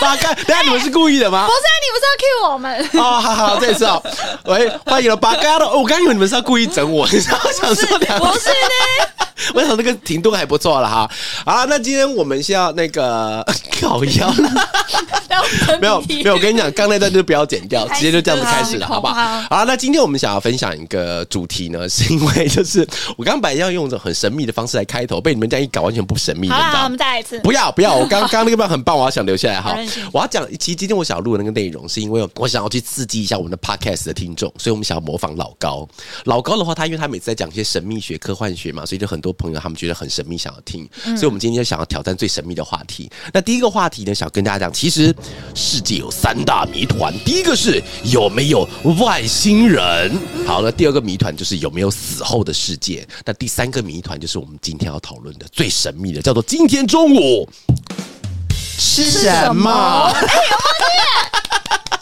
八嘎！等下你们是故意的吗？不是，啊你不是要 cue 我们？哦，好好，这次哦，喂，欢迎了八嘎的。我刚以为你们是要故意整我，你知道？我想说两，不是呢。我想那个停顿还不错了哈。好，那今天我们是要那个 搞腰了。没有没有，我跟你讲，刚那段就不要剪掉，直接就这样子开始了，好不好？好，那今天我们想要分享一个主题呢，是因为就是我刚本来要用一种很神秘的方式来开头，被你们这样一搞，完全不神秘。好，我们再来一次。不要不要，我刚刚那个棒很棒，我要想留下来哈。我要讲，其实今天我想录的那个内容，是因为我想要去刺激一下我们的 podcast 的听众，所以我们想要模仿老高。老高的话，他因为他每次在讲一些神秘学、科幻学嘛，所以就很多朋友他们觉得很神秘，想要听。所以我们今天就想要挑战最神秘的话题。那第一个话题呢，想跟大家讲，其实世界有三大谜团。第一个是有没有外星人？好了，第二个谜团就是有没有死后的世界？那第三个谜团就是我们今天要讨论的最神秘的，叫做今天中午吃什么？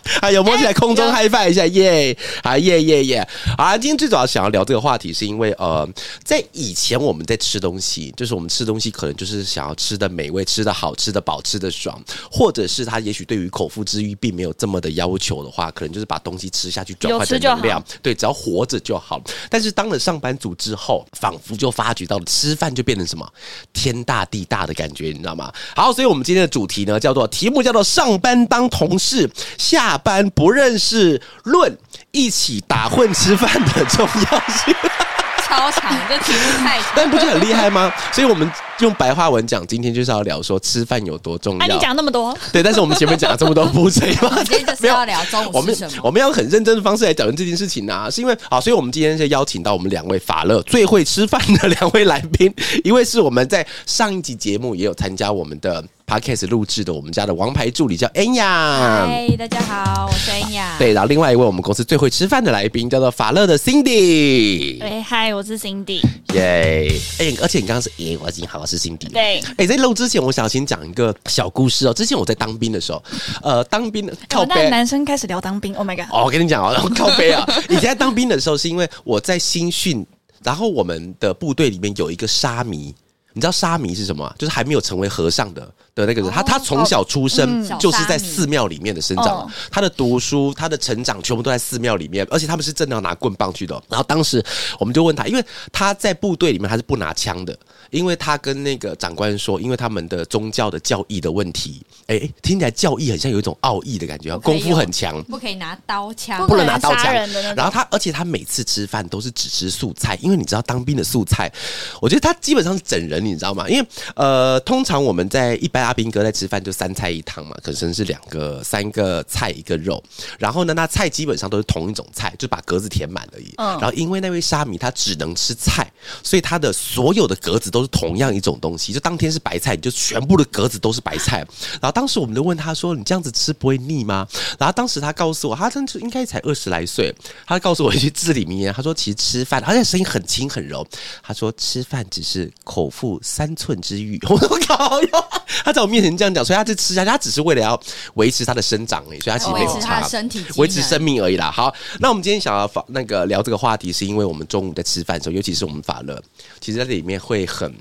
啊，有摸起来空中嗨翻一下，耶！啊，耶耶耶！啊，今天最主要想要聊这个话题，是因为呃，在以前我们在吃东西，就是我们吃东西可能就是想要吃的美味、吃的好、吃的饱、吃的爽，或者是他也许对于口腹之欲并没有这么的要求的话，可能就是把东西吃下去转换成能量，对，只要活着就好。但是当了上班族之后，仿佛就发觉到了吃饭就变成什么天大地大的感觉，你知道吗？好，所以我们今天的主题呢，叫做题目叫做上班当同事下。班不认识论一起打混吃饭的重要性，超长，这题目太长，但不是很厉害吗？所以我们用白话文讲，今天就是要聊说吃饭有多重要。你讲那么多，对，但是我们前面讲了这么多不对吗？今天就是要聊中午吃什么？我们要很认真的方式来讨论这件事情啊，是因为好，所以我们今天是邀请到我们两位法乐最会吃饭的两位来宾，一位是我们在上一集节目也有参加我们的。Podcast 录制的，我们家的王牌助理叫恩雅。嗨，大家好，我是恩雅。对，然后另外一位我们公司最会吃饭的来宾叫做法乐的 Cindy。对，嗨，我是 Cindy。耶，哎，而且你刚刚是耶，我已经好是 Cindy。对，哎，在录之前，我想先讲一个小故事哦。之前我在当兵的时候，呃，当兵的靠背，男生开始聊当兵，Oh my god！哦，我跟你讲哦，靠背啊，以前在当兵的时候，是因为我在新训，然后我们的部队里面有一个沙弥。你知道沙弥是什么？就是还没有成为和尚的的那个人。他他从小出生就是在寺庙里面的生长，他的读书、他的成长全部都在寺庙里面，而且他们是真的要拿棍棒去的。然后当时我们就问他，因为他在部队里面他是不拿枪的，因为他跟那个长官说，因为他们的宗教的教义的问题。哎，听起来教义很像有一种奥义的感觉，功夫很强，不可以拿刀枪，不能拿刀枪。然后他，而且他每次吃饭都是只吃素菜，因为你知道当兵的素菜，我觉得他基本上是整人。你知道吗？因为呃，通常我们在一般阿兵哥在吃饭就三菜一汤嘛，可能是两个、三个菜一个肉。然后呢，那菜基本上都是同一种菜，就把格子填满而已。然后因为那位沙米他只能吃菜，所以他的所有的格子都是同样一种东西。就当天是白菜，你就全部的格子都是白菜。然后当时我们就问他说：“你这样子吃不会腻吗？”然后当时他告诉我，他当时应该才二十来岁，他告诉我一句至理名言，他说：“其实吃饭，而且声音很轻很柔。他说吃饭只是口腹。”三寸之欲，我靠哟！他在我面前这样讲，所以他就吃下去，他只是为了要维持他的生长哎，所以他其实没有差，身体维持生命而已啦。好，那我们今天想要法那个聊这个话题，是因为我们中午在吃饭的时候，尤其是我们法乐，其实在里面会很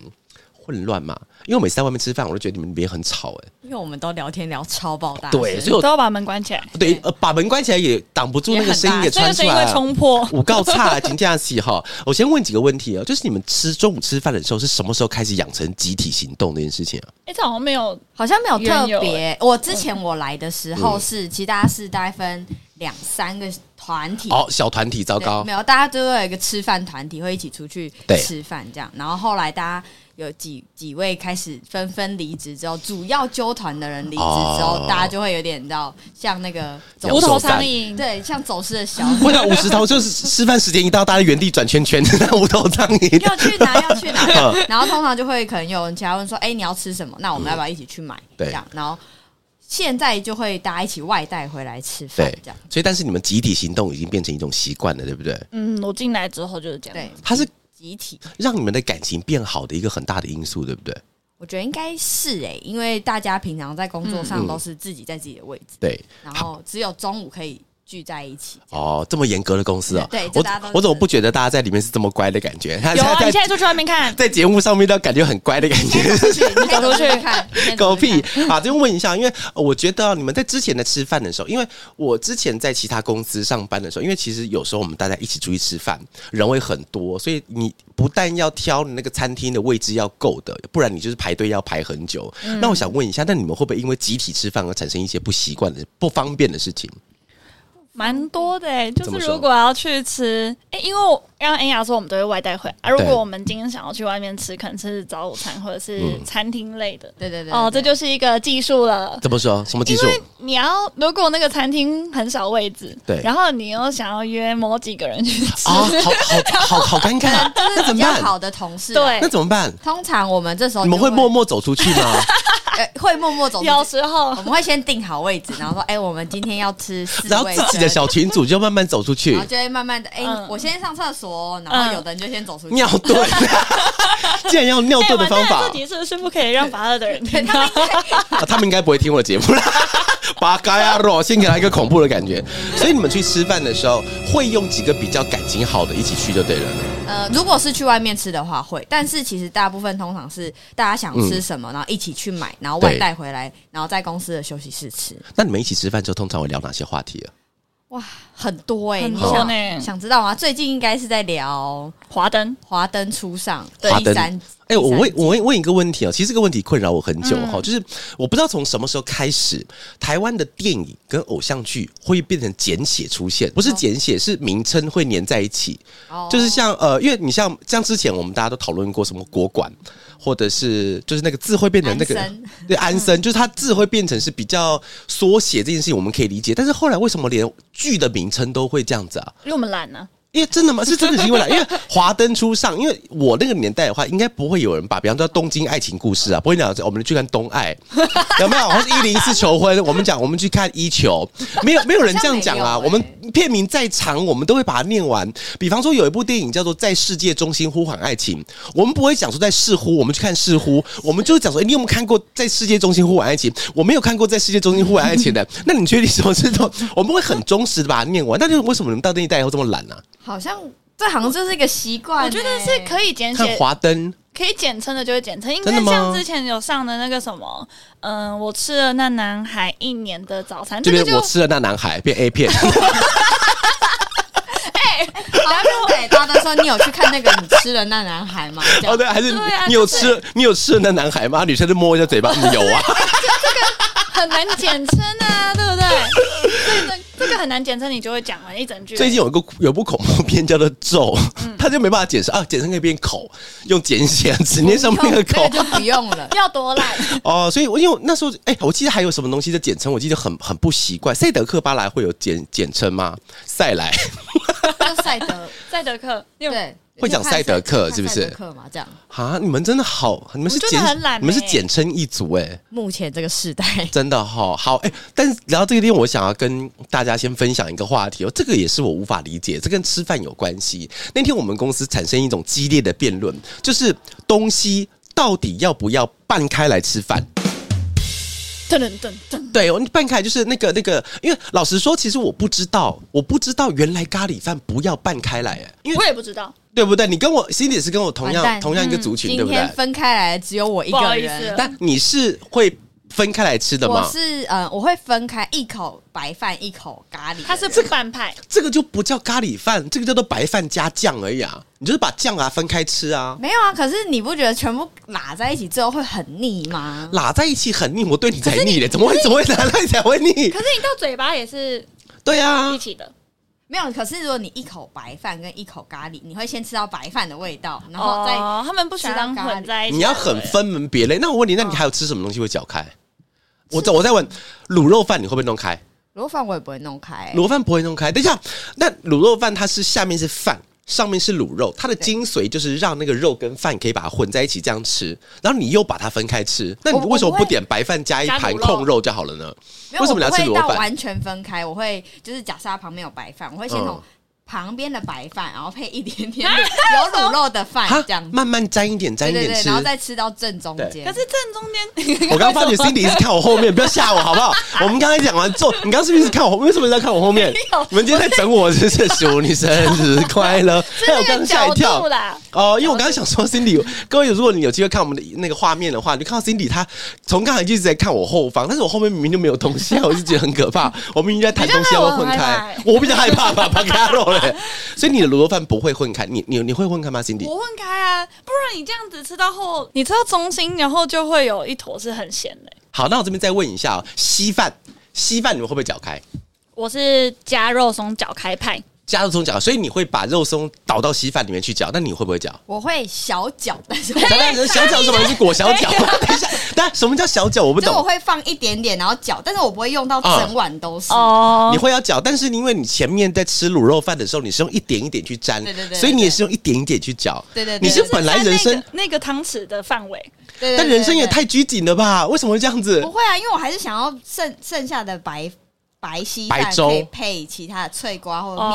混乱嘛。因为我每次在外面吃饭，我都觉得你们那边很吵哎。因为我们都聊天聊超爆大，对，所以我都要把门关起来。对，呃，把门关起来也挡不住那个声音给传出来，冲破。我告差，请这样洗哈。我先问几个问题哦，就是你们吃中午吃饭的时候，是什么时候开始养成集体行动这件事情啊？哎，这好像没有，好像没有特别。我之前我来的时候是，其实大家是大概分两三个团体，哦，小团体，糟糕，没有，大家都有一个吃饭团体，会一起出去吃饭这样。然后后来大家。有几几位开始纷纷离职之后，主要纠团的人离职之后，大家就会有点到像那个无头苍蝇，对，像走失的小。为了五十头，就是吃饭时间一到，大家原地转圈圈，那无头苍蝇要去哪要去哪，然后通常就会可能有人其他问说：“哎，你要吃什么？那我们要不要一起去买？”这样，然后现在就会大家一起外带回来吃饭，这样。所以，但是你们集体行动已经变成一种习惯了，对不对？嗯，我进来之后就是这样。对，它是集体让你们的感情变好的一个很大的因素，对不对？我觉得应该是哎，因为大家平常在工作上都是自己在自己的位置，对，然后只有中午可以。聚在一起哦，这么严格的公司啊！对，我我怎么不觉得大家在里面是这么乖的感觉？有啊，你现在出去外面看，在节目上面都感觉很乖的感觉。你走出去看，狗屁啊！就问一下，因为我觉得你们在之前的吃饭的时候，因为我之前在其他公司上班的时候，因为其实有时候我们大家一起出去吃饭，人会很多，所以你不但要挑那个餐厅的位置要够的，不然你就是排队要排很久。那我想问一下，那你们会不会因为集体吃饭而产生一些不习惯的、不方便的事情？蛮多的哎，就是如果要去吃，哎，因为刚刚恩雅说我们都会外带回来，啊，如果我们今天想要去外面吃，可能是早午餐或者是餐厅类的，对对对，哦，这就是一个技术了。怎么说？什么技术？因为你要如果那个餐厅很少位置，对，然后你又想要约某几个人去吃，好好好好尴尬，那怎么办？好的同事，对，那怎么办？通常我们这时候你们会默默走出去吗？会默默走。有时候我们会先定好位置，然后说：“哎，我们今天要吃。”然后自己的小群组就慢慢走出去，然后就会慢慢的：“哎，我先上厕所。”然后有的人就先走出去尿遁。既然要尿遁的方法，这题是不是不可以让法二的人听？他们应该不会听我的节目了。八嘎呀肉，先给他一个恐怖的感觉。所以你们去吃饭的时候，会用几个比较感情好的一起去就对了。呃，如果是去外面吃的话会，但是其实大部分通常是大家想吃什么，然后一起去买，然后外带回来，然后在公司的休息室吃。那你们一起吃饭之后，通常会聊哪些话题啊？哇，很多哎，很多呢。想知道吗？最近应该是在聊华灯，华灯初上第三。哎，我问，我问问一个问题啊，其实这个问题困扰我很久哈，就是我不知道从什么时候开始，台湾的电影跟偶像剧会变成简写出现，不是简写，是名称会粘在一起。哦，就是像呃，因为你像像之前我们大家都讨论过什么国馆，或者是就是那个字会变成那个对安生，就是它字会变成是比较缩写这件事情我们可以理解，但是后来为什么连剧的名称都会这样子啊？因为我们懒呢。因为真的吗？是真的是因为来，因为华灯初上。因为我那个年代的话，应该不会有人把，比方说《东京爱情故事》啊，不会讲我们去看《东爱》，有没有？或是一零一次求婚，我们讲我们去看《一球》，没有没有人这样讲啊。我们片名再长，我们都会把它念完。比方说有一部电影叫做《在世界中心呼唤爱情》，我们不会讲说在似乎，我们去看似乎，我们就会讲说，你有没有看过《在世界中心呼唤爱情》？我没有看过《在世界中心呼唤爱情》的，那你确定什么是都？我们会很忠实的把它念完。那就为什么你们到那一代以后这么懒呢？好像。这好像就是一个习惯，我觉得是可以简写。华灯可以简称的就会简称，应该像之前有上的那个什么，嗯，我吃了那男孩一年的早餐，这边我吃了那男孩变 A 片。哎，然后对，他的说你有去看那个你吃了那男孩吗？哦，对，还是你有吃你有吃了那男孩吗？女生就摸一下嘴巴，有啊。这个很难简称啊，对不对？这这个很难简称，你就会讲完一整句。最近有一个有部恐怖片叫做《咒》，他就没办法解释啊，简称可以变口，用简写只念上面的口就不用了，要多烂哦。所以，我因为那时候，哎，我记得还有什么东西的简称，我记得很很不习惯。赛德克巴莱会有简简称吗？赛莱，赛德 赛德克，对。会讲赛德克是不是？克嘛，这样啊？你们真的好，你们是简，你们是简称一族哎。目前这个时代真的好好哎，但是聊到这个地方，我想要跟大家先分享一个话题哦，这个也是我无法理解，这跟吃饭有关系。那天我们公司产生一种激烈的辩论，就是东西到底要不要拌开来吃饭？噔噔噔噔，对，我拌开就是那个那个，因为老实说，其实我不知道，我不知道原来咖喱饭不要拌开来哎，因为我也不知道。对不对？你跟我心里是跟我同样同样一个族群，对不对？分开来只有我一个人，但你是会分开来吃的吗？我是呃，我会分开一口白饭，一口咖喱。它是不饭派，这个就不叫咖喱饭，这个叫做白饭加酱而已啊！你就是把酱啊分开吃啊？没有啊，可是你不觉得全部拉在一起之后会很腻吗？拉在一起很腻，我对你才腻嘞，怎么会怎么会拉在一起才会腻？可是你到嘴巴也是对啊一起的。没有，可是如果你一口白饭跟一口咖喱，你会先吃到白饭的味道，然后再哦他们不喜欢混在一起。你要很分门别类。那我问你，那你还有吃什么东西会搅开？我我再问，卤肉饭你会不会弄开？卤肉饭我也不会弄开，卤肉饭不会弄开。等一下，那卤肉饭它是下面是饭，上面是卤肉，它的精髓就是让那个肉跟饭可以把它混在一起这样吃，然后你又把它分开吃，那你为什么不点白饭加一盘控肉就好了呢？为什么你要吃卤肉饭？完全分开，我会就是假设它旁边有白饭，我会先从。旁边的白饭，然后配一点点有卤肉的饭，这样慢慢沾一点，沾一点吃，然后再吃到正中间。可是正中间，我刚发觉 Cindy 是看我后面，不要吓我好不好？我们刚才讲完做，你刚是不是看我？为什么在看我后面？你们今天在整我，是不是？你生日快乐！还有刚吓一跳啦。哦，因为我刚刚想说 Cindy，各位如果你有机会看我们的那个画面的话，你看到 Cindy 他从刚才就一直在看我后方，但是我后面明明就没有东西，我就觉得很可怕。我们应该谈东西要分开，我比较害怕吧，把开肉嘞，所以。你的卤肉饭不会混开，你你你会混开吗，Cindy？我混开啊，不然你这样子吃到后，你吃到中心，然后就会有一坨是很咸的。好，那我这边再问一下，哦稀饭，稀饭你们会不会搅开？我是加肉松搅开派。加肉松搅，所以你会把肉松倒到稀饭里面去搅，那你会不会搅？我会小搅，但是小搅什么？是裹小搅？等一下，但什么叫小搅？我不懂。我会放一点点，然后搅，但是我不会用到整碗都是。哦，你会要搅，但是因为你前面在吃卤肉饭的时候，你是用一点一点去沾，对对对，所以你也是用一点一点去搅。对对，你是本来人生那个汤匙的范围，对但人生也太拘谨了吧？为什么会这样子？不会啊，因为我还是想要剩剩下的白。白稀饭可以配其他的脆瓜或者面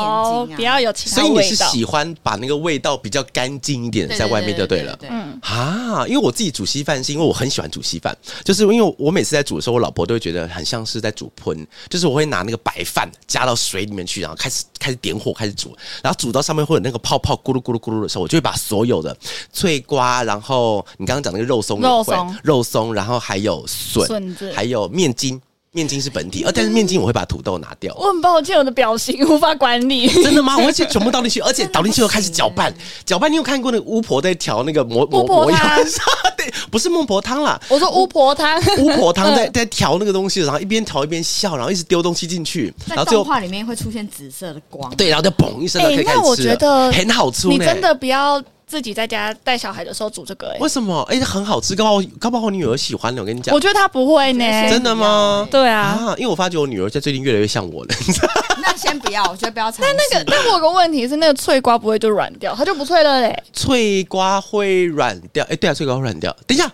筋啊，不要有其他所以你是喜欢把那个味道比较干净一点在外面就对了。嗯。啊，因为我自己煮稀饭是因为我很喜欢煮稀饭，就是因为我每次在煮的时候，我老婆都会觉得很像是在煮喷，就是我会拿那个白饭加到水里面去，然后开始开始点火开始煮，然后煮到上面会有那个泡泡咕噜咕噜咕噜的时候，我就会把所有的脆瓜，然后你刚刚讲那个肉松肉松。肉松，然后还有笋，还有面筋。面筋是本体，呃，但是面筋我会把土豆拿掉。我很抱歉，我的表情无法管理。真的吗？我会全部倒进去，而且倒进去后开始搅拌。搅拌，你有看过那个巫婆在调那个魔魔魔汤？对，不是孟婆汤啦。我说巫婆汤，巫婆汤在 在调那个东西，然后一边调一边笑，然后一直丢东西进去。然后动画里面会出现紫色的光。对，然后就嘣一声，可以开始吃。我觉得很好吃。你真的不要。自己在家带小孩的时候煮这个，哎，为什么？哎，很好吃，搞不好搞不好？我女儿喜欢的，我跟你讲。我觉得她不会呢，真的吗？对啊，因为我发觉我女儿在最近越来越像我了。那先不要，我觉得不要尝但那个，但我有个问题是，那个脆瓜不会就软掉，它就不脆了嘞。脆瓜会软掉？哎，对啊，脆瓜会软掉。等一下，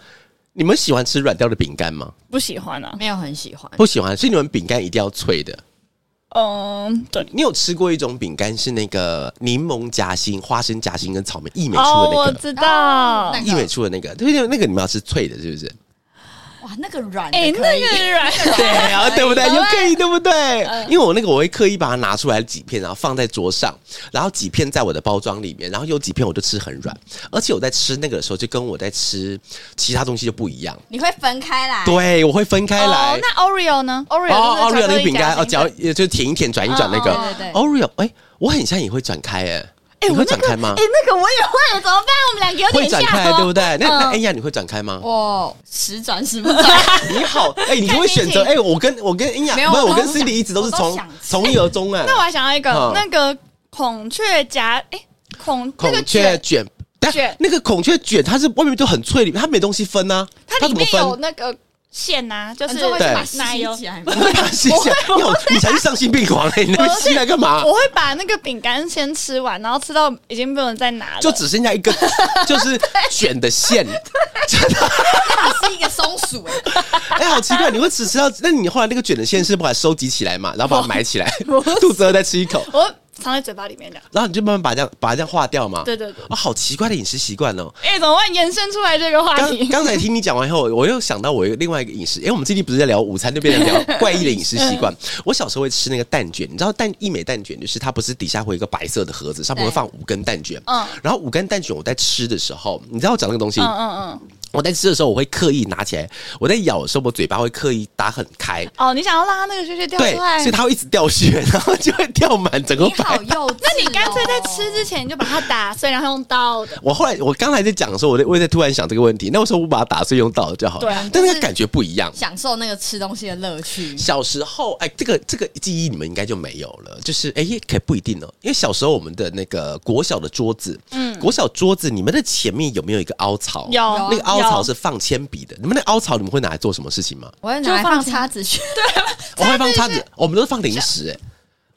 你们喜欢吃软掉的饼干吗？不喜欢啊，没有很喜欢，不喜欢。所以你们饼干一定要脆的。嗯，对，你有吃过一种饼干是那个柠檬夹心、花生夹心跟草莓一美出的那个？我知道，一美出的那个，对对，那个你们要吃脆的，是不是？哇，那个软，哎，那个软，对啊，对不对？又可以，对不对？因为我那个我会刻意把它拿出来几片，然后放在桌上，然后几片在我的包装里面，然后有几片我就吃很软，而且我在吃那个的时候，就跟我在吃其他东西就不一样。你会分开来？对，我会分开来。那 Oreo 呢？Oreo，Oreo 那个饼干哦，嚼就舔一舔，转一转那个。Oreo，哎，我很像也会转开哎。你会展开吗？哎，那个我也会，怎么办？我们两个有点像，会转开，对不对？那那哎呀，你会展开吗？我时转时不转。你好，哎，你就会选择？哎，我跟我跟哎呀，没有，我跟 Cindy 一直都是从从一而终哎。那我还想要一个那个孔雀夹，哎，孔孔雀卷卷，那个孔雀卷，它是外面就很脆，里面它没东西分啊，它里面有那个。线呐，就是把奶油起来，我 会把吸起来。你才是丧心病狂嘞！你那吸来干嘛？我会把那个饼干先吃完，然后吃到已经不能再拿了，就只剩下一个，就是卷的线。真的，你是一个松鼠哎！哎，好奇怪，你会只吃到？那你后来那个卷的线是把它收集起来嘛？然后把它埋起来，肚子饿再吃一口。我。藏在嘴巴里面的，然后你就慢慢把这样把它这样化掉嘛。对对对，啊，好奇怪的饮食习惯哦。哎，怎么会延伸出来这个话题？刚才听你讲完以后，我又想到我另外一个饮食。哎，我们最近不是在聊午餐，就变成聊 怪异的饮食习惯。我小时候会吃那个蛋卷，你知道蛋一美蛋卷就是它不是底下会有一个白色的盒子，上面会放五根蛋卷。嗯，然后五根蛋卷我在吃的时候，你知道我讲那个东西？嗯嗯嗯。我在吃的时候，我会刻意拿起来；我在咬的时候，我嘴巴会刻意打很开。哦，你想要让它那个血血掉出来，所以它会一直掉血，然后就会掉满整个。你好幼稚！那你干脆在吃之前你就把它打碎，然后用刀的。我后来我刚才在讲的时候，我在我在突然想这个问题，那我说我把它打碎用刀就好了。对啊，但那个感觉不一样，享受那个吃东西的乐趣。小时候，哎，这个这个记忆你们应该就没有了。就是哎，可不一定哦，因为小时候我们的那个国小的桌子，嗯，国小桌子，你们的前面有没有一个凹槽？有，那个凹槽是放铅。笔的，你们那凹槽你们会拿来做什么事情吗？我会拿来放叉子去。对，我会放叉子。我们都是放零食。哎，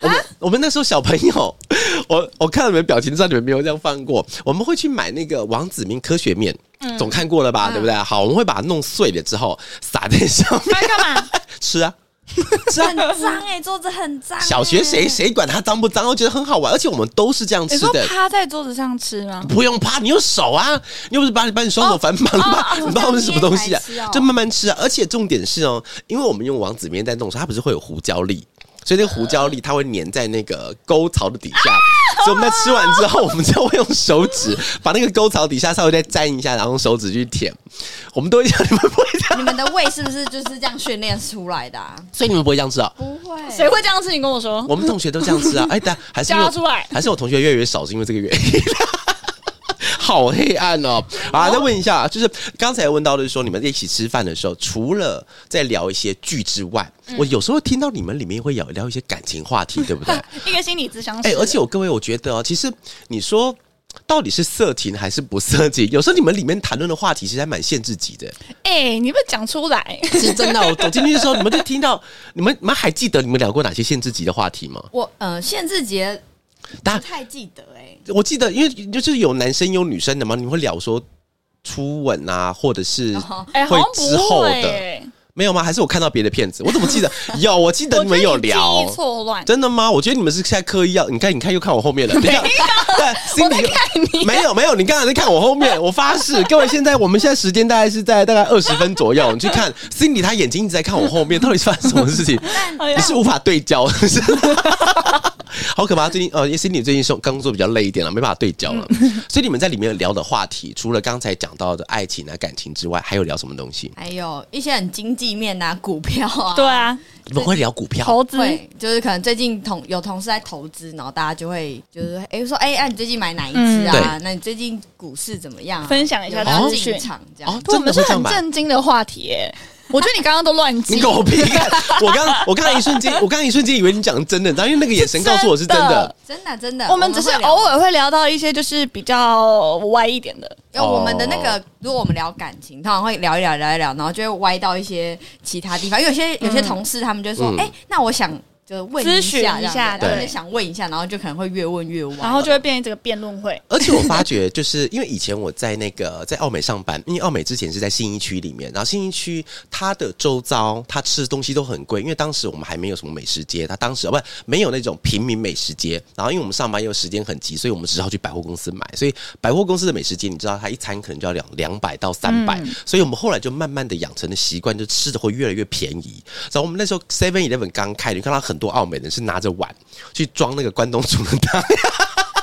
我们我们那时候小朋友，我我看到你们表情，知道你们没有这样放过。我们会去买那个王子明科学面，总看过了吧？对不对？好，我们会把它弄碎了之后撒在上面，干嘛？吃啊。很脏哎，桌子很脏。小学谁谁管它脏不脏？我觉得很好玩，而且我们都是这样吃的。趴在桌子上吃吗？不用趴，你用手啊，你又不是把你把你双手反绑，你知道是什么东西啊？就慢慢吃啊。而且重点是哦，因为我们用王子面在弄时，它不是会有胡椒粒。所以那个胡椒粒它会粘在那个沟槽的底下，所以我们在吃完之后，我们就会用手指把那个沟槽底下稍微再沾一下，然后用手指去舔。我们都会讲你们不会这样，你们的胃是不是就是这样训练出来的？所以你们不会这样吃啊？不会，谁会这样吃？你跟我说，我们同学都这样吃啊。哎，但还是教出来，还是我同学越来越少，是因为这个原因。好黑暗哦！啊，再问一下，就是刚才问到的是说，你们在一起吃饭的时候，除了在聊一些剧之外，我有时候听到你们里面会聊聊一些感情话题，对不对？一个心理咨商。哎，而且我各位，我觉得哦，其实你说到底是色情还是不色情，有时候你们里面谈论的话题其实还蛮限制级的。哎，你们讲出来是真的。我走进去的时候，你们就听到，你们你们还记得你们聊过哪些限制级的话题吗？我呃，限制级。不太记得哎，我记得，因为就是有男生有女生的嘛，你会聊说初吻啊，或者是会之后的。没有吗？还是我看到别的片子？我怎么记得有？我记得你们有聊，错乱，真的吗？我觉得你们是现在刻意要你看，你看又看我后面了。没有，对，我在看你。没有，没有，你刚才在看我后面。我发誓，各位，现在我们现在时间大概是在大概二十 分左右。你去看 Cindy，他眼睛一直在看我后面，到底发生什么事情？你是无法对焦，好可怕。最近呃，Cindy 最近是工作比较累一点了，没办法对焦了。所以你们在里面聊的话题，除了刚才讲到的爱情啊、感情之外，还有聊什么东西？还有一些很经济。面啊股票啊，对啊，你们会聊股票投资，就是可能最近同有同事在投资，然后大家就会就是哎说哎哎，你最近买哪一只啊？那你最近股市怎么样？分享一下资讯场这样，我们是很震惊的话题耶。我觉得你刚刚都乱记，你狗屁！我刚我刚刚一瞬间，我刚刚一瞬间以为你讲真的，然后因为那个眼神告诉我是真的，真的真的。我们只是偶尔会聊到一些就是比较歪一点的，因为我们的那个，如果我们聊感情，通常会聊一聊聊一聊，然后就会歪到一些其他地方。因为有些有些同事他们就说，哎，那我想。就问咨询一下，对，想问一下，然后就可能会越问越歪，然后就会变成这个辩论会。而且我发觉，就是因为以前我在那个在澳美上班，因为澳美之前是在信义区里面，然后信义区它的周遭，它吃的东西都很贵，因为当时我们还没有什么美食街，它当时不没有那种平民美食街。然后因为我们上班又时间很急，所以我们只好去百货公司买。所以百货公司的美食街，你知道，它一餐可能就要两两百到三百，所以我们后来就慢慢的养成的习惯，就吃的会越来越便宜。然后我们那时候 Seven Eleven 刚开，你看到很多澳美人是拿。着碗去装那个关东煮的汤，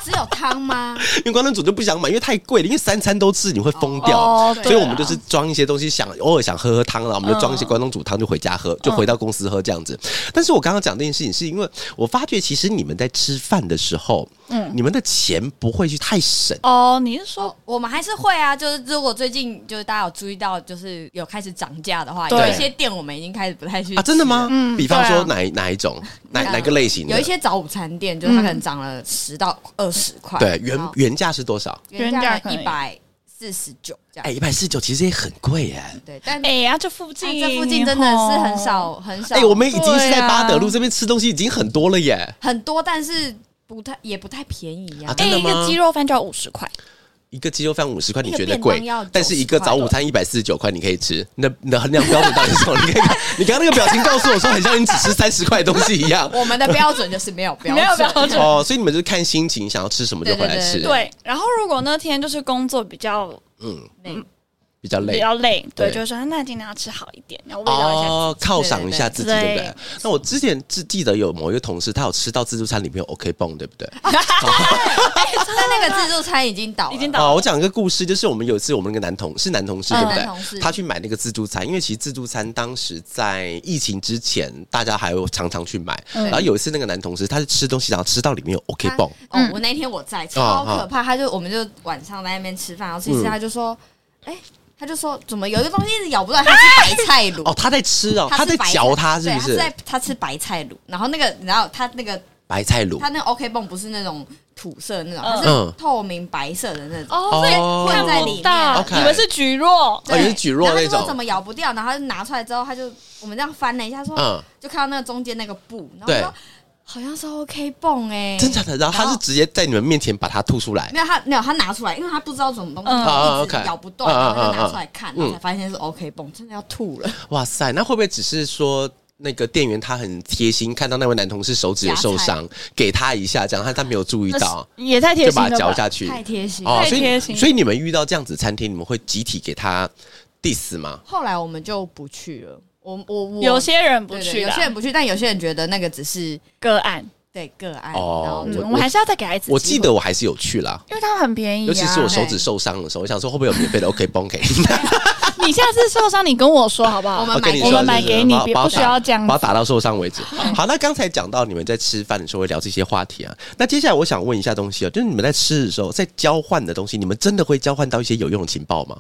只有汤吗？因为关东煮就不想买，因为太贵了。因为三餐都吃，你会疯掉。所以我们就是装一些东西，想偶尔想喝喝汤，然后我们就装一些关东煮汤，就回家喝，就回到公司喝这样子。但是我刚刚讲这件事情，是因为我发觉其实你们在吃饭的时候。嗯，你们的钱不会去太省哦？你是说我们还是会啊？就是如果最近就是大家有注意到，就是有开始涨价的话，有一些店我们已经开始不太去啊？真的吗？嗯，比方说哪哪一种哪哪个类型？有一些早午餐店，就是它可能涨了十到二十块。对，原原价是多少？原价一百四十九。这样哎，一百四十九其实也很贵哎。对，但哎呀，这附近这附近真的是很少很少。哎，我们已经是在巴德路这边吃东西已经很多了耶。很多，但是。不太也不太便宜呀，真的吗？一个鸡肉饭就要五十块，一个鸡肉饭五十块，你觉得贵？但是一个早午餐一百四十九块，你可以吃。那你的衡量标准到底是什么？你可以看，你刚刚那个表情告诉我说，很像你只吃三十块东西一样。我们的标准就是没有标准，没有标准哦。所以你们就是看心情，想要吃什么就回来吃。对，然后如果那天就是工作比较嗯。比较累，比较累，对，就是说那今天要吃好一点，然后哦，犒赏一下自己，对不对？那我之前记记得有某一个同事，他有吃到自助餐里面有 OK 泵，对不对？但那个自助餐已经倒，已经倒。我讲一个故事，就是我们有一次，我们那个男同是男同事，对不对？他去买那个自助餐，因为其实自助餐当时在疫情之前，大家还有常常去买。然后有一次，那个男同事他是吃东西，然后吃到里面有 OK 泵。哦，我那天我在，超可怕。他就我们就晚上在那边吃饭，然后其实，他就说：“哎。”他就说：“怎么有一个东西一直咬不断？他吃白菜卤 哦，他在吃哦，他在嚼它，是不是？在他吃白菜卤，然后那个，然后他那个白菜卤，他那个 OK 泵不是那种土色那种，它是透明白色的那种，哦，所以混在里面。你们是举弱，对，是举弱那种。怎么咬不掉？然后就拿出来之后，他就我们这样翻了一下，说，就看到那个中间那个布，然后说。”好像是 OK 泵哎，真的。然后他是直接在你们面前把它吐出来，没有他没有他拿出来，因为他不知道什么东西，一直咬不断，然后就拿出来看，然后才发现是 OK 泵，真的要吐了。哇塞，那会不会只是说那个店员他很贴心，看到那位男同事手指有受伤，给他一下，这样他他没有注意到，也太贴心，就把它嚼下去，太贴心，太贴心。所以你们遇到这样子餐厅，你们会集体给他 diss 吗？后来我们就不去了。我我我有些人不去，有些人不去，但有些人觉得那个只是个案，对个案。哦，我们还是要再给孩子。我记得我还是有去啦，因为它很便宜，尤其是我手指受伤的时候，我想说会不会有免费的 OK 绷给 你？你下次受伤，你跟我说好不好？我们买，我们买给你，别不需要这样，把它打到受伤为止。好，那刚才讲到你们在吃饭的时候会聊这些话题啊，那接下来我想问一下东西啊，就是你们在吃的时候，在交换的东西，你们真的会交换到一些有用的情报吗？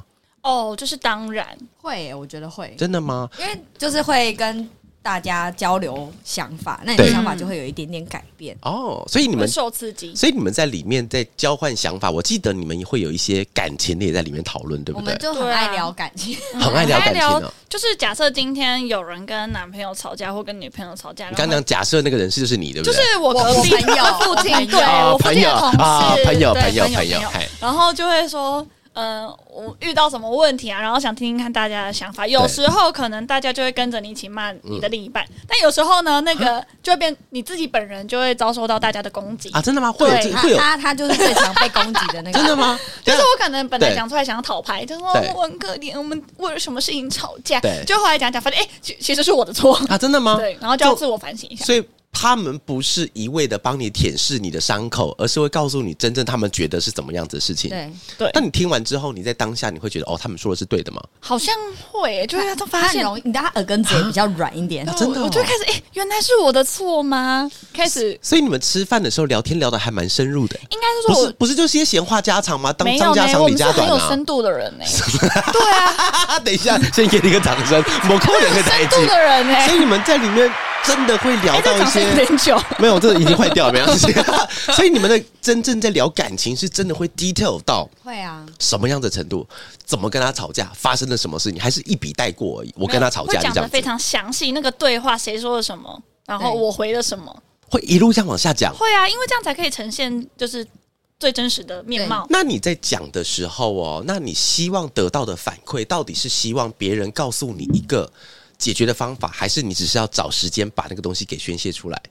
哦，就是当然会，我觉得会。真的吗？因为就是会跟大家交流想法，那你的想法就会有一点点改变。哦，所以你们受刺激，所以你们在里面在交换想法。我记得你们会有一些感情的也在里面讨论，对不对？我们就很爱聊感情，很爱聊感情。就是假设今天有人跟男朋友吵架或跟女朋友吵架，你刚刚假设那个人是就是你，对不对？就是我隔壁朋友附近，对我朋友啊，朋友朋友朋友，然后就会说。嗯，我遇到什么问题啊？然后想听听看大家的想法。有时候可能大家就会跟着你一起骂你的另一半，但有时候呢，那个就会变你自己本人就会遭受到大家的攻击啊！真的吗？会有会有他他就是最常被攻击的那个。真的吗？就是我可能本来讲出来想要讨牌，就说我很可怜，我们为了什么事情吵架？对，就后来讲讲，发现哎，其其实是我的错啊！真的吗？对，然后就要自我反省一下。所以。他们不是一味的帮你舔舐你的伤口，而是会告诉你真正他们觉得是怎么样子的事情。对对。那你听完之后，你在当下你会觉得哦，他们说的是对的吗？好像会，就是他都发现容易，你的耳根子也比较软一点，真的。我就开始哎，原来是我的错吗？开始。所以你们吃饭的时候聊天聊的还蛮深入的，应该是说不是不是就些闲话家常吗？当张家长李家短啊，很有深度的人呢。对啊，等一下，先给你一个掌声。某扣两个台阶的人呢，所以你们在里面。真的会聊到一些 没有，这个已经坏掉了，没关系。所以你们的真正在聊感情，是真的会 detail 到会啊什么样的程度？怎么跟他吵架？发生了什么事情？还是一笔带过而已？我跟他吵架，讲的非常详细，那个对话谁说了什么，然后我回了什么，会一路这样往下讲。会啊，因为这样才可以呈现就是最真实的面貌。那你在讲的时候哦，那你希望得到的反馈，到底是希望别人告诉你一个？解决的方法，还是你只是要找时间把那个东西给宣泄出来？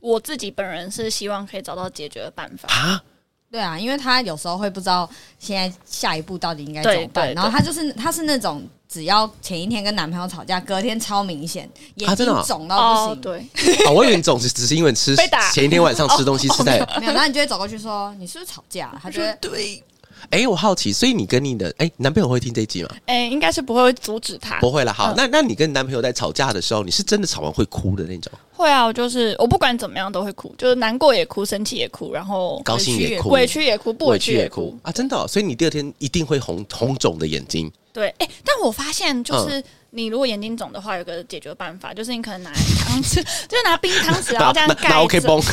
我自己本人是希望可以找到解决的办法啊。对啊，因为他有时候会不知道现在下一步到底应该怎么办，然后他就是他是那种只要前一天跟男朋友吵架，隔天超明显，眼睛肿到不行。对，啊，我以为你肿是只是因为吃前一天晚上吃东西吃太 没有，然后你就会走过去说你是不是吵架？他觉得对。哎，我好奇，所以你跟你的哎男朋友会听这一集吗？哎，应该是不会阻止他，不会了。好，那那你跟男朋友在吵架的时候，你是真的吵完会哭的那种？会啊，我就是我不管怎么样都会哭，就是难过也哭，生气也哭，然后高兴也哭，委屈也哭，不委屈也哭啊！真的，所以你第二天一定会红红肿的眼睛。对，哎，但我发现就是你如果眼睛肿的话，有个解决办法，就是你可能拿 汤匙，就是拿冰汤匙，然后这样盖。那 OK 崩。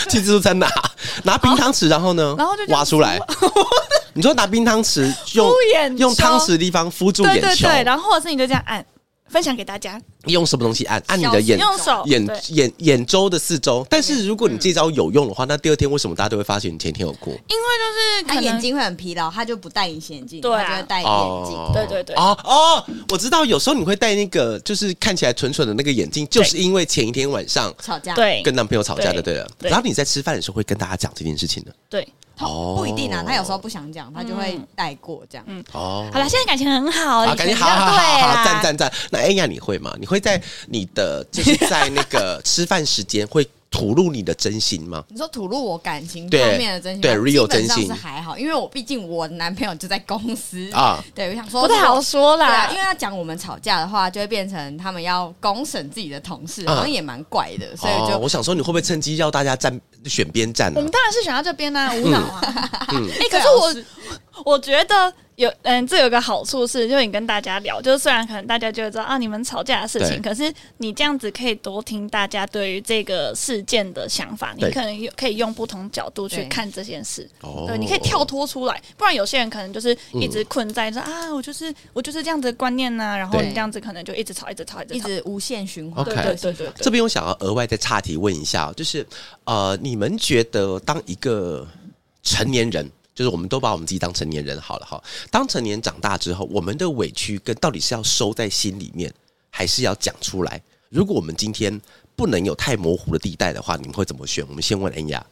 去自助餐拿拿冰汤匙，然后呢？然后就挖出来。你说拿冰汤匙用用汤匙的地方敷住眼球，对对对然后或者是你就这样按。分享给大家，用什么东西按按你的眼用手眼眼眼周的四周。但是如果你这招有用的话，那第二天为什么大家都会发现你前天有过？因为就是他眼睛会很疲劳，他就不戴隐形眼镜，对，就会戴眼镜。对对对。哦哦，我知道，有时候你会戴那个就是看起来蠢蠢的那个眼镜，就是因为前一天晚上吵架，对，跟男朋友吵架的，对了。然后你在吃饭的时候会跟大家讲这件事情的，对。哦，不一定啊，他有时候不想讲，他就会带过这样。嗯，哦，好了，现在感情很好，感情好好好，赞赞赞。那哎呀，你会吗？你会在你的就是在那个吃饭时间会。吐露你的真心吗？你说吐露我感情方面的真心，对，real 真心是还好，因为我毕竟我男朋友就在公司啊。对，我想说不太好说啦。对啊，因为要讲我们吵架的话，就会变成他们要公审自己的同事，好像也蛮怪的。所以就我想说，你会不会趁机要大家站选边站？我们当然是选到这边啊，无脑啊。哎，可是我我觉得。有嗯，这有个好处是，就是你跟大家聊，就是虽然可能大家就会知道啊，你们吵架的事情，可是你这样子可以多听大家对于这个事件的想法，你可能有可以用不同角度去看这件事。哦，对，你可以跳脱出来，不然有些人可能就是一直困在说啊，我就是我就是这样子的观念呢，然后你这样子可能就一直吵，一直吵，一直无限循环。对对对对。这边我想要额外再岔题问一下，就是呃，你们觉得当一个成年人？就是我们都把我们自己当成年人好了哈。当成年长大之后，我们的委屈跟到底是要收在心里面，还是要讲出来？如果我们今天不能有太模糊的地带的话，你们会怎么选？我们先问恩雅。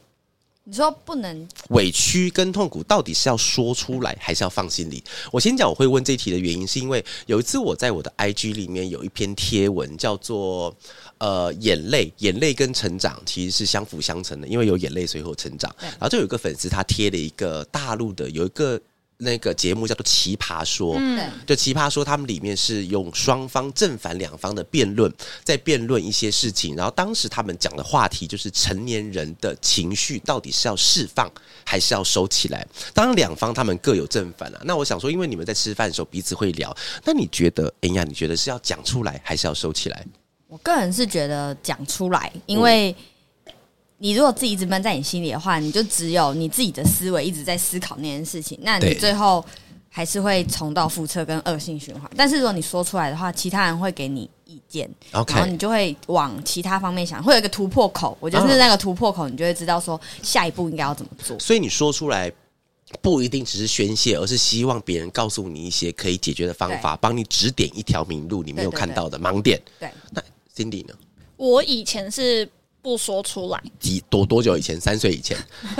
你说不能委屈跟痛苦到底是要说出来，还是要放心里？我先讲我会问这一题的原因，是因为有一次我在我的 IG 里面有一篇贴文，叫做。呃，眼泪，眼泪跟成长其实是相辅相成的，因为有眼泪，所以有成长。然后就有一个粉丝，他贴了一个大陆的有一个那个节目叫做《奇葩说》，嗯，就《奇葩说》，他们里面是用双方正反两方的辩论，在辩论一些事情。然后当时他们讲的话题就是成年人的情绪到底是要释放还是要收起来。当然两方他们各有正反啊。那我想说，因为你们在吃饭的时候彼此会聊，那你觉得，哎呀，你觉得是要讲出来还是要收起来？我个人是觉得讲出来，因为你如果自己一直闷在你心里的话，你就只有你自己的思维一直在思考那件事情，那你最后还是会重蹈覆辙跟恶性循环。但是如果你说出来的话，其他人会给你意见，然后你就会往其他方面想，会有一个突破口。我觉得是那个突破口，你就会知道说下一步应该要怎么做。所以你说出来不一定只是宣泄，而是希望别人告诉你一些可以解决的方法，帮你指点一条明路，你没有看到的盲点。对，那。Cindy 呢？我以前是不说出来，几多多久以前？三岁以前？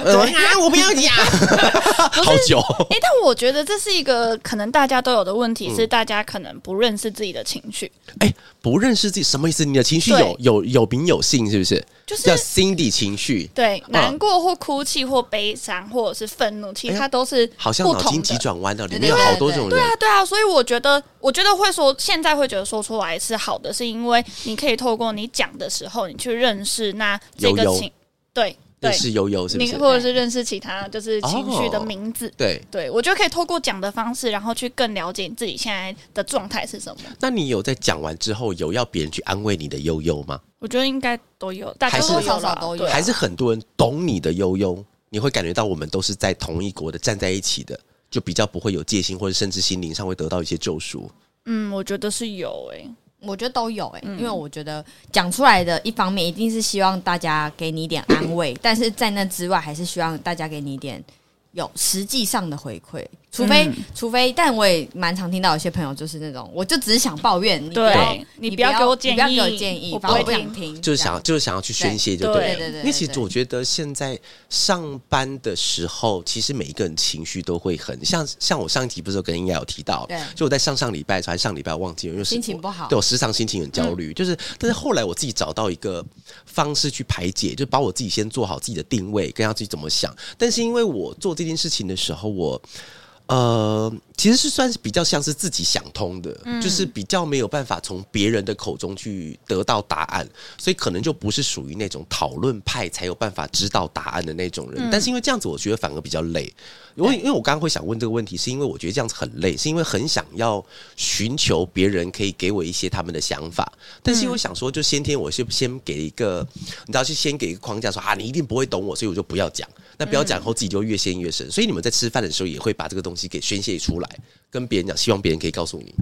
我不要讲，好久。哎，但我觉得这是一个可能大家都有的问题，是大家可能不认识自己的情绪。哎，不认识自己什么意思？你的情绪有有有名有姓，是不是？就是叫 Cindy 情绪，对，难过或哭泣或悲伤或者是愤怒，其实它都是好像脑筋急转弯的，里面有好多种人。对啊，对啊，所以我觉得，我觉得会说，现在会觉得说出来是好的，是因为你可以透过你讲的时候，你去认识那这个情，对。认识悠悠是不是？或者是认识其他就是情绪的名字？对对，我觉得可以透过讲的方式，然后去更了解你自己现在的状态是什么。那你有在讲完之后有要别人去安慰你的悠悠吗？我觉得应该都有大，多多少少都有，还是很多人懂你的悠悠，你会感觉到我们都是在同一国的，站在一起的，就比较不会有戒心，或者甚至心灵上会得到一些救赎。嗯，我觉得是有诶。我觉得都有哎，因为我觉得讲出来的一方面一定是希望大家给你一点安慰，但是在那之外，还是希望大家给你一点有实际上的回馈。除非，除非，但我也蛮常听到有些朋友就是那种，我就只是想抱怨，你不要，你不要给我建议，不要给我建议，我不会听，就是想，就是想要去宣泄，就对，对对。因为其实我觉得现在上班的时候，其实每一个人情绪都会很像，像我上一集不是跟应该有提到，对，就我在上上礼拜还是上礼拜忘记了，因为心情不好，对我时常心情很焦虑，就是，但是后来我自己找到一个方式去排解，就把我自己先做好自己的定位，跟要自己怎么想。但是因为我做这件事情的时候，我。呃，其实是算是比较像是自己想通的，就是比较没有办法从别人的口中去得到答案，所以可能就不是属于那种讨论派才有办法知道答案的那种人。但是因为这样子，我觉得反而比较累。因为因为我刚刚会想问这个问题，是因为我觉得这样子很累，是因为很想要寻求别人可以给我一些他们的想法，但是因为想说，就先天我是先给一个，你知道，是先给一个框架，说啊，你一定不会懂我，所以我就不要讲。那不要讲后，自己就越陷越深。所以你们在吃饭的时候，也会把这个东西给宣泄出来，跟别人讲，希望别人可以告诉你。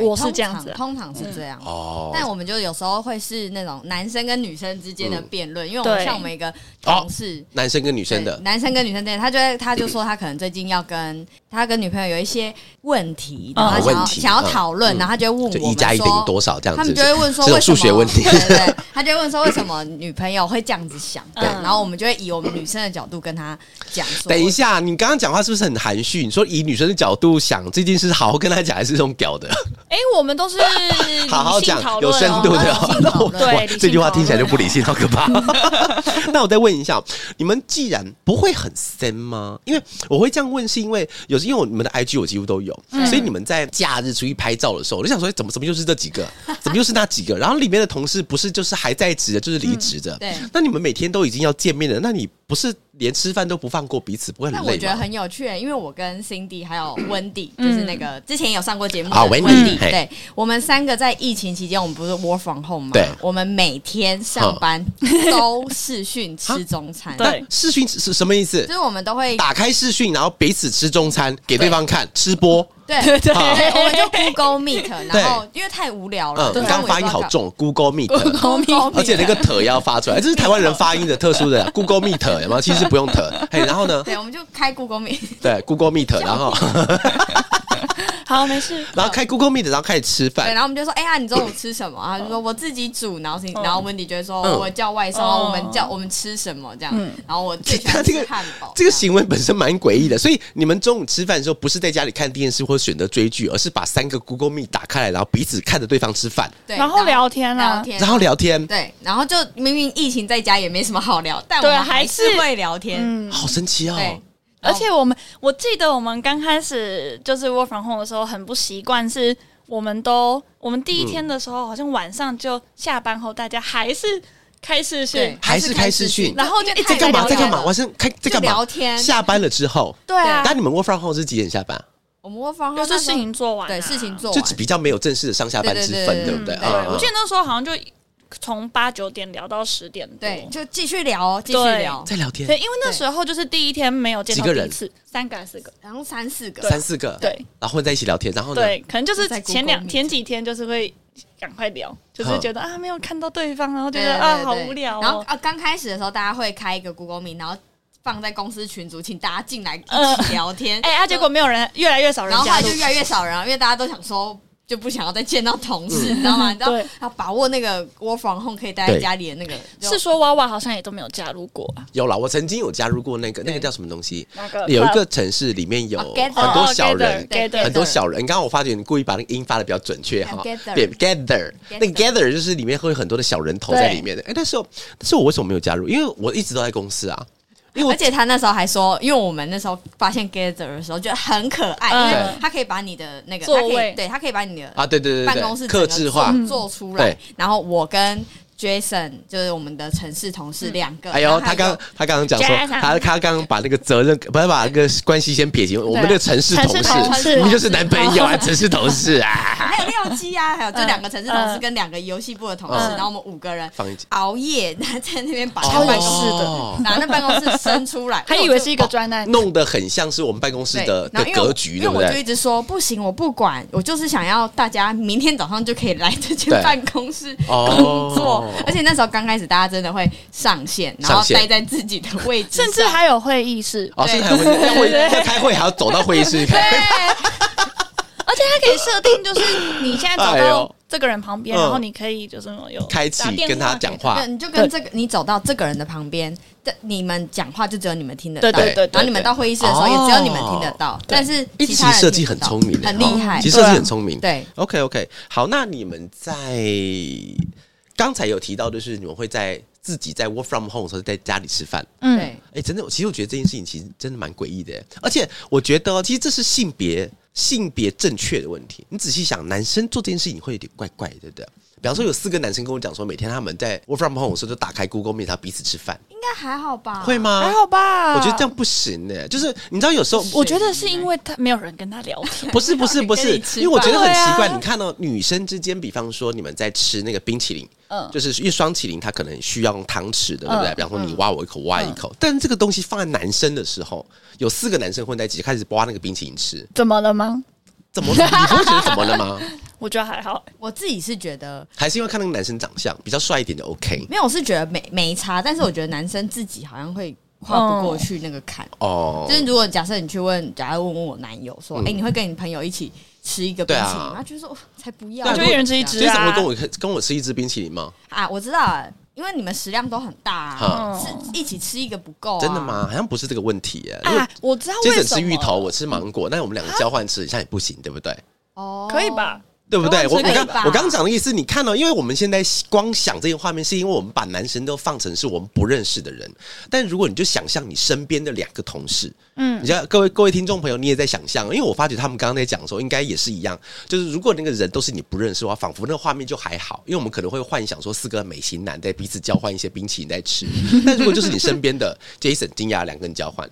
我是这样子，通常是这样。哦，但我们就有时候会是那种男生跟女生之间的辩论，因为我们像我们一个同事，男生跟女生的，男生跟女生之间，他就他就说他可能最近要跟他跟女朋友有一些问题，然后想要想要讨论，然后他就会问我们说多少这样子，他们就会问说为什么数学问题，对对，他就会问说为什么女朋友会这样子想，对，然后我们就会以我们女生的角度跟他讲说，等一下，你刚刚讲话是不是很含蓄？你说以女生的角度想这件事，好好跟他讲，还是这种屌的？哎，我们都是。好好讲，有深度的。对，这句话听起来就不理性，好可怕。那我再问一下，你们既然不会很深吗？因为我会这样问，是因为有时因为我你们的 IG 我几乎都有，所以你们在假日出去拍照的时候，我就想说，怎么怎么又是这几个？怎么又是那几个？然后里面的同事不是就是还在职的，就是离职的。对。那你们每天都已经要见面了，那你？不是连吃饭都不放过彼此，不会很累我觉得很有趣，因为我跟 Cindy 还有 Wendy，就是那个之前有上过节目的啊，Wendy，Wendy，嘿对我们三个在疫情期间，我们不是 work from home 吗？对？我们每天上班都视讯吃中餐，对。视讯是什么意思？就？是我们都会打开视讯，然后彼此吃中餐给对方看，吃播。对 对对，我们就 Google Meet，然后因为太无聊了，嗯，你刚刚发音好重，Google Meet。Google Meet，而且那个“特”也要发出来，这是台湾人发音的特殊的 Google Meet，有没有？其实不用“特”。嘿，然后呢？对，我们就开 Google Meet，对，Google Meet，然后好，没事。然后开 Google Meet，然后开始吃饭。对，然后我们就说，哎呀，你中午吃什么？啊，就说我自己煮，然后是然后温迪就会说，嗯。我叫外送，哦我们叫我们吃什么这样，然后我最喜他欢这个吃汉堡，这个行为本身蛮诡异的，所以你们中午吃饭的时候，不是在家里看电视或选择追剧，而是把三个 Google Meet 打开来，然后彼此看着对方吃饭，对，然后聊天啊。聊天，然后聊天，对，然后就明明疫情在家也没什么好聊，但我对们还还是是会聊天，嗯，好神奇哦！对，而且我们我记得我们刚开始就是 work from home 的时候，很不习惯，是我们都我们第一天的时候，好像晚上就下班后，大家还是开视讯对，，还是开视讯然后就一直在干嘛？在干嘛？晚上开在干嘛？聊天下班了之后，对啊那，你们 work from home 是几点下班？我们 work from home 就是事情做完啊，对事情做完，就比较没有正式的上下班之分，对不对，啊我记得那时候好像就从八九点聊到十点多，对，就继续聊哦，继续聊，在聊天对，因为那时候就是第一天没有见到几个人彼此，三个还是四个？然后三四个，三四个，对然后混在一起聊天，然后呢？对，可能就是在 Google 前两 Meet 前几天就是会赶快聊，就是好觉得啊没有看到对方，然后觉对对得啊对对好无聊哦。然后啊，刚开始的时候，大家会开一个 Google Meet，然后放在公司群组，请大家进来一起聊天。哎啊，结果没有人，越来越少人然后后来就。越来越少人了，因为大家都想说。就不想要再见到同事，你知道吗？你知道对。要把握那个 work from home 可以待在家里的那个，是说娃娃好像也都没有加入过。啊，有啦，我曾经有加入过那个那个叫什么东西？那个？有一个城市里面有很多小人，对对对很多小人。刚刚我发觉你故意把那个音发的比较准确哈对，gather，那个 gather 就是里面会有很多的小人头在里面的。哎，那时候，但是我为什么没有加入？因为我一直都在公司啊，因为而且他那时候还说，因为我们那时候发现 Gather 的时候觉得很可爱，嗯。因为他可以把你的那个座他可以位。对他可以把你的啊，对对对办公室整个克制化。做做出来。对，然后我跟 Jason 就是我们的城市同事两个，哎呦，他刚他刚刚讲说，他他刚刚把那个责任，不是把那个关系先撇清。我们的城市同城市事同事，明明就是男朋友啊，城市同事啊，还有廖基啊，还有这两个城市同事嗯跟两个游戏部的同事，嗯。然后我们五个人放一起。熬夜在那边把哦他办公室哦的，拿那办公室伸出来，还以为是一个专案，弄得很像是我们办公室的的然后因为我格局，因为我就一对？不对？直说不行，我不管，我就是想要大家明天早上就可以来这间办公室哦。工作，而且那时候刚开始，大家真的会上线，然后待在自己的位置，甚至还有会议室，哦，甚至还会要 会要开会，还要走到会议室去看。而且它可以设定，就是你现在走到这个人旁边，嗯。然后你可以就是有开启跟他讲话。对，你就跟这个你走到这个人的旁边，这你们讲话就只有你们听得到，对对对对然后你们到会议室的时候哦也只有你们听得到，但是一其他人起设计很聪明，很厉害其，实设计很聪明。对。OK OK，好，那你们在刚才有提到，就是你们会在自己在 work from home 的时候在家里吃饭。嗯，对，哎、真的，其实我觉得这件事情其实真的蛮诡异的，而且我觉得哦其实这是性别性别正确的问题。你仔细想，男生做这件事情会有点怪怪的，对不对？比方说，有四个男生跟我讲说，每天他们在 work from home 的时候就打开 Google Meet，他彼此吃饭，应该还好吧？会？吗？还好吧？我觉得这样不行的，就是你知道有时候我觉得是因为他没有人跟他聊天，不是不是不是因为我觉得很奇怪。啊你看到、女生之间，比方说你们在吃那个冰淇淋，嗯就是因为双麒麟它可能需要用汤匙的，对不对？嗯比方说你挖我一口，我挖一口，但这个东西放在男生的时候，有四个男生混在一起开始挖那个冰淇淋吃，怎么了吗？怎么了？你不会觉得怎么了吗？我觉得还好，我自己是觉得还是因为看那个男生长相比较帅一点就 OK 没有，我是觉得没没差，但是我觉得男生自己好像会跨不过去那个坎。哦就是如果假设你去问，假如问问我男友说，哎、嗯你会跟你朋友一起吃一个冰淇淋？他就说、哦才不要，就一人吃一只啊。”你怎么啊跟我跟我吃一只冰淇淋吗？啊，我知道了，因为你们食量都很大、是一起吃一个不够、啊，真的？吗？好像不是这个问题耶。啊，我知道接着为什么吃芋头，我吃芒果，那我们两个交换吃，一下也不行，对不对？哦，可以吧？对不对？我我刚我刚讲的意思，你看到、因为我们现在光想这些画面，是因为我们把男生都放成是我们不认识的人。但如果你就想象你身边的两个同事，嗯，你知道各位各位听众朋友，你也在想象，因为我发觉他们刚刚在讲的时候，应该也是一样，就是如果那个人都是你不认识的话，仿佛那个画面就还好，因为我们可能会幻想说四个美型男在彼此交换一些冰淇淋在吃。但如果就是你身边的 Jason、金雅两个人交换，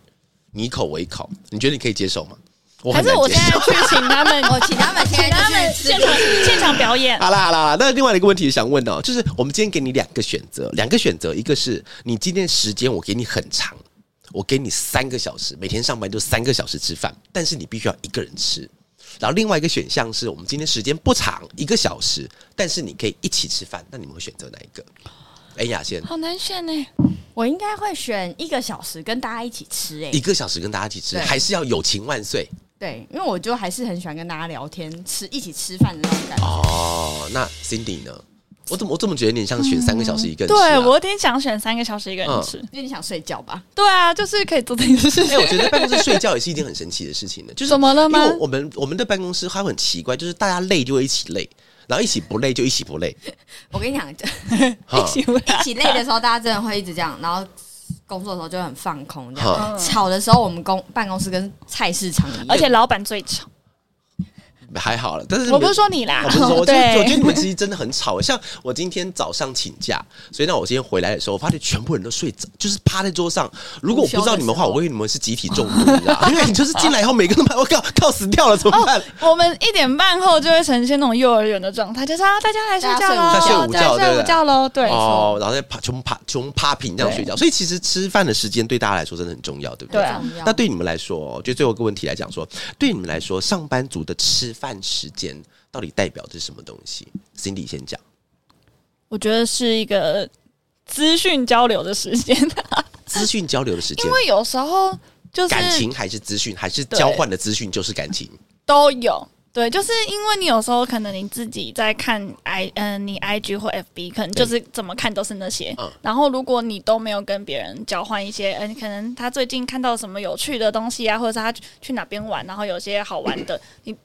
你一口我一口，你觉得你可以接受吗？我还是我。现在去请他们，我请他们现在请他们现场现场表演。好啦好啦，那另外一个问题想问哦，就是我们今天给你两个选择，两个选择，一个是你今天时间我给你很长，我给你三个小时，每天上班就三个小时吃饭，但是你必须要一个人吃。然后另外一个选项是我们今天时间不长，一个小时，但是你可以一起吃饭，那你们会选择哪一个？哎，雅先，好难选呢，我应该会选一个小时跟大家一起吃、哎，一个小时跟大家一起吃，还是要友情万岁对，因为我就还是很喜欢跟大家聊天、吃一起吃饭的那种感觉。哦？那 Cindy 呢？我怎么我怎么觉得你像选三个小时一个人吃、啊？对我有点想选三个小时一个人嗯吃。因为你想睡觉吧？对啊，就是可以做这件事情哎、情。我觉得在办公室睡觉也是一件很神奇的事情呢。就是怎么了吗因为我们我们的办公室它会很奇怪，就是大家累就会一起累，然后一起不累就一起不累。我跟你讲，一起玩一起累的时候，大家真的会一直这样，然后工作的时候就很放空这样。吵的时候，我们公办公室跟菜市场一样，而且老板最吵。还好了，但是我不是说你啦我不是说，我觉得 我觉得你们其实真的很吵。像我今天早上请假，所以那，我今天回来的时候，我发现全部人都睡着，就是趴在桌上。如果我不知道你们的话，我以为你们是集体中毒，你知道吗？因为你就是进来以后，每个人都我靠靠死掉了，怎么办？我们一点半后就会呈现那种幼儿园的状态，就是啊，大家来睡觉喽，大家睡午觉对午觉喽，对，哦，然后再趴穷趴穷趴平这样睡觉，所以其实吃饭的时间对大家来说真的很重要，对不对？那对你们来说，就最后一个问题来讲说，对你们来说，上班族的吃饭时间到底代表的是什么东西？Cindy 先讲。我觉得是一个资讯交流的时间，资讯交流的时间因，为有时候就是感情还是资讯，还是交换的资讯就是感情。都有。对，就是因为你有时候可能你自己在看 i 嗯、你 i g 或 f b 可能就是怎么看都是那些，嗯然后如果你都没有跟别人交换一些，嗯、可能他最近看到什么有趣的东西啊，或者是他去去哪边玩，然后有些好玩的，你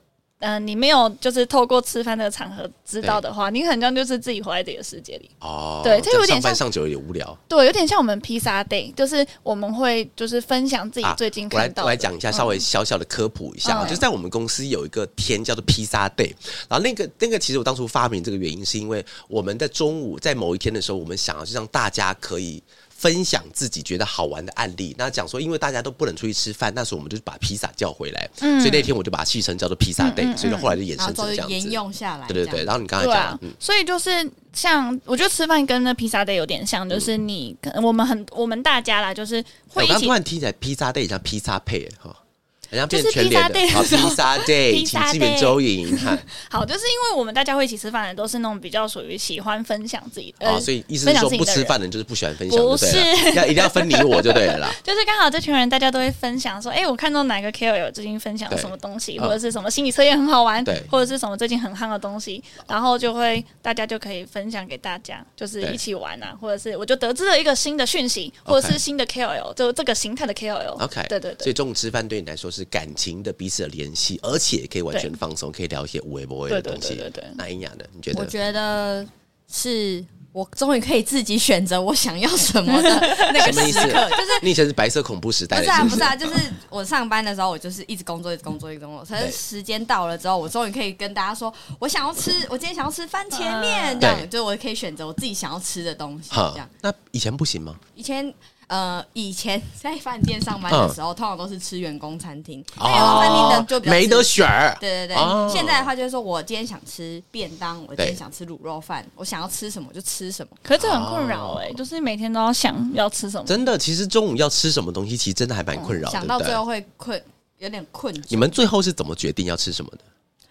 嗯、你没有就是透过吃饭的场合知道的话，你很像就是自己活在自己的世界里。哦，对它这有点像上班上久了有点无聊。对，有点像我们披萨 day，就是我们会就是分享自己最近啊我来看到的、我来讲一下，稍微小小的科普一下，嗯就是在我们公司有一个天叫做披萨 day，然后那个那个其实我当初发明这个原因是因为我们在中午在某一天的时候，我们想要是让大家可以。分享自己觉得好玩的案例，那讲说，因为大家都不能出去吃饭，那时候我们就把披萨叫回来，嗯。所以那天我就把它戏称叫做披萨 day，、所以后来就衍然后之后就生成这样子。沿用下来。对对对，然后你刚才讲所以就是像我觉得吃饭跟那披萨 day 有点像，就是你我们很我们大家啦，就是会一起我刚突然听起来披萨 day 像披萨配哈，好像变就是全联的披萨 day 好披萨 day，请周莹哈。好，就是因为我们大家会一起吃饭的，都是那种比较属于喜欢分享自己的，哦，所以意思分是说不吃饭的人就是不喜欢分享，不是，要一定要分你我就对了啦。就是刚好这群人大家都会分享说，哎、我看到哪个 KOL 最近分享什么东西，嗯或者是什么心理测验很好玩对，或者是什么最近很夯的东西，然后就会大家就可以分享给大家，就是一起玩啊，或者是我就得知了一个新的讯息，或者是新的 KOL，就这个形态的 KOL。OK，对对对，所以中午吃饭对你来说是感情的彼此的联系，而且可以完全放松，可以聊一些无微不微的东西。对对对那英雅呢？你觉得？我觉得是我终于可以自己选择我想要什么的 那个什么意思时刻，就是你以前是白色恐怖时代的，不是啊，是不是啊，就是我上班的时候，我就是一直工作，一直工作，一直工作。可是时间到了之后，我终于可以跟大家说，我想要吃，我今天想要吃番茄面，嗯这样，对就我可以选择我自己想要吃的东西，这样。那以前不行吗？以前呃，以前在饭店上班的时候，通常都是吃员工餐厅，因为员工餐厅的就比较哦没得选。对对对，哦现在的话就是说我今天想吃便当，我今天想吃卤肉饭，我想要吃什么就吃什么。可是这很困扰哎、就是每天都要想要吃什么。真的，其实中午要吃什么东西，其实真的还蛮困扰？想到最后会困，有点困。你们最后是怎么决定要吃什么的？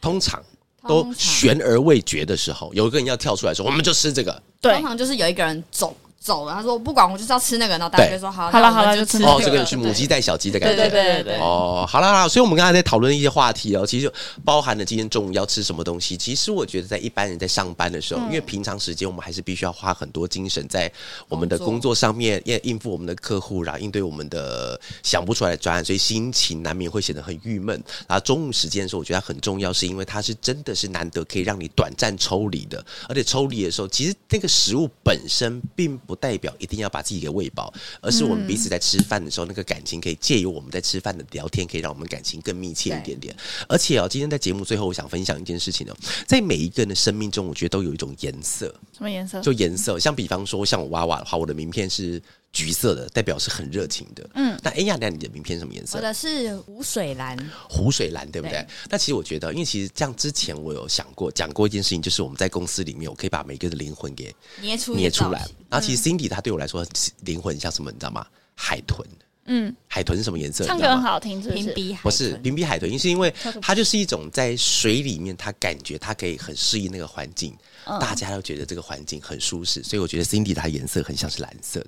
通常都悬而未决的时候，有一个人要跳出来说：“我们就吃这个。对通，常就是有一个人走走了。他说不管我就是要吃那个，然后大家就说好，好了好了就吃这个是母鸡带小鸡的感觉。对对对对对。哦，好啦，所以我们刚才在讨论一些话题哦，其实就包含了今天中午要吃什么东西。其实我觉得，在一般人在上班的时候，因为平常时间我们还是必须要花很多精神在我们的工作上面，应应付我们的客户，然后应对我们的想不出来的专案，所以心情难免会显得很郁闷。然后中午时间的时候，我觉得它很重要，是因为它是真的是难得可以让你短暂抽离的，而且抽离的时候，其实那个食物本身并不代表一定要把自己给喂饱，而是我们彼此在吃饭的时候，那个感情可以借由我们在吃饭的聊天，可以让我们感情更密切一点点。而且哦，今天在节目最后，我想分享一件事情哦，在每一个人的生命中，我觉得都有一种颜色，什么颜色？就颜色，像比方说，像我娃娃的话，我的名片是橘色的，代表是很热情的。嗯，那哎呀，那你的名片什么颜色我？的是湖水蓝，湖水蓝，对不对？对那其实我觉得，因为其实这样之前我有想过讲过一件事情，就是我们在公司里面，我可以把每个人的灵魂给捏出捏出来。然后其实 Cindy 她对我来说灵魂像什么，你知道吗？海豚。嗯，海豚是什么颜色？唱？歌很好听，是不是？评比海不是豚评比海豚，是因为它就是一种在水里面，它感觉它可以很适应那个环境，嗯大家都觉得这个环境很舒适，所以我觉得 Cindy 它颜色很像是蓝色的。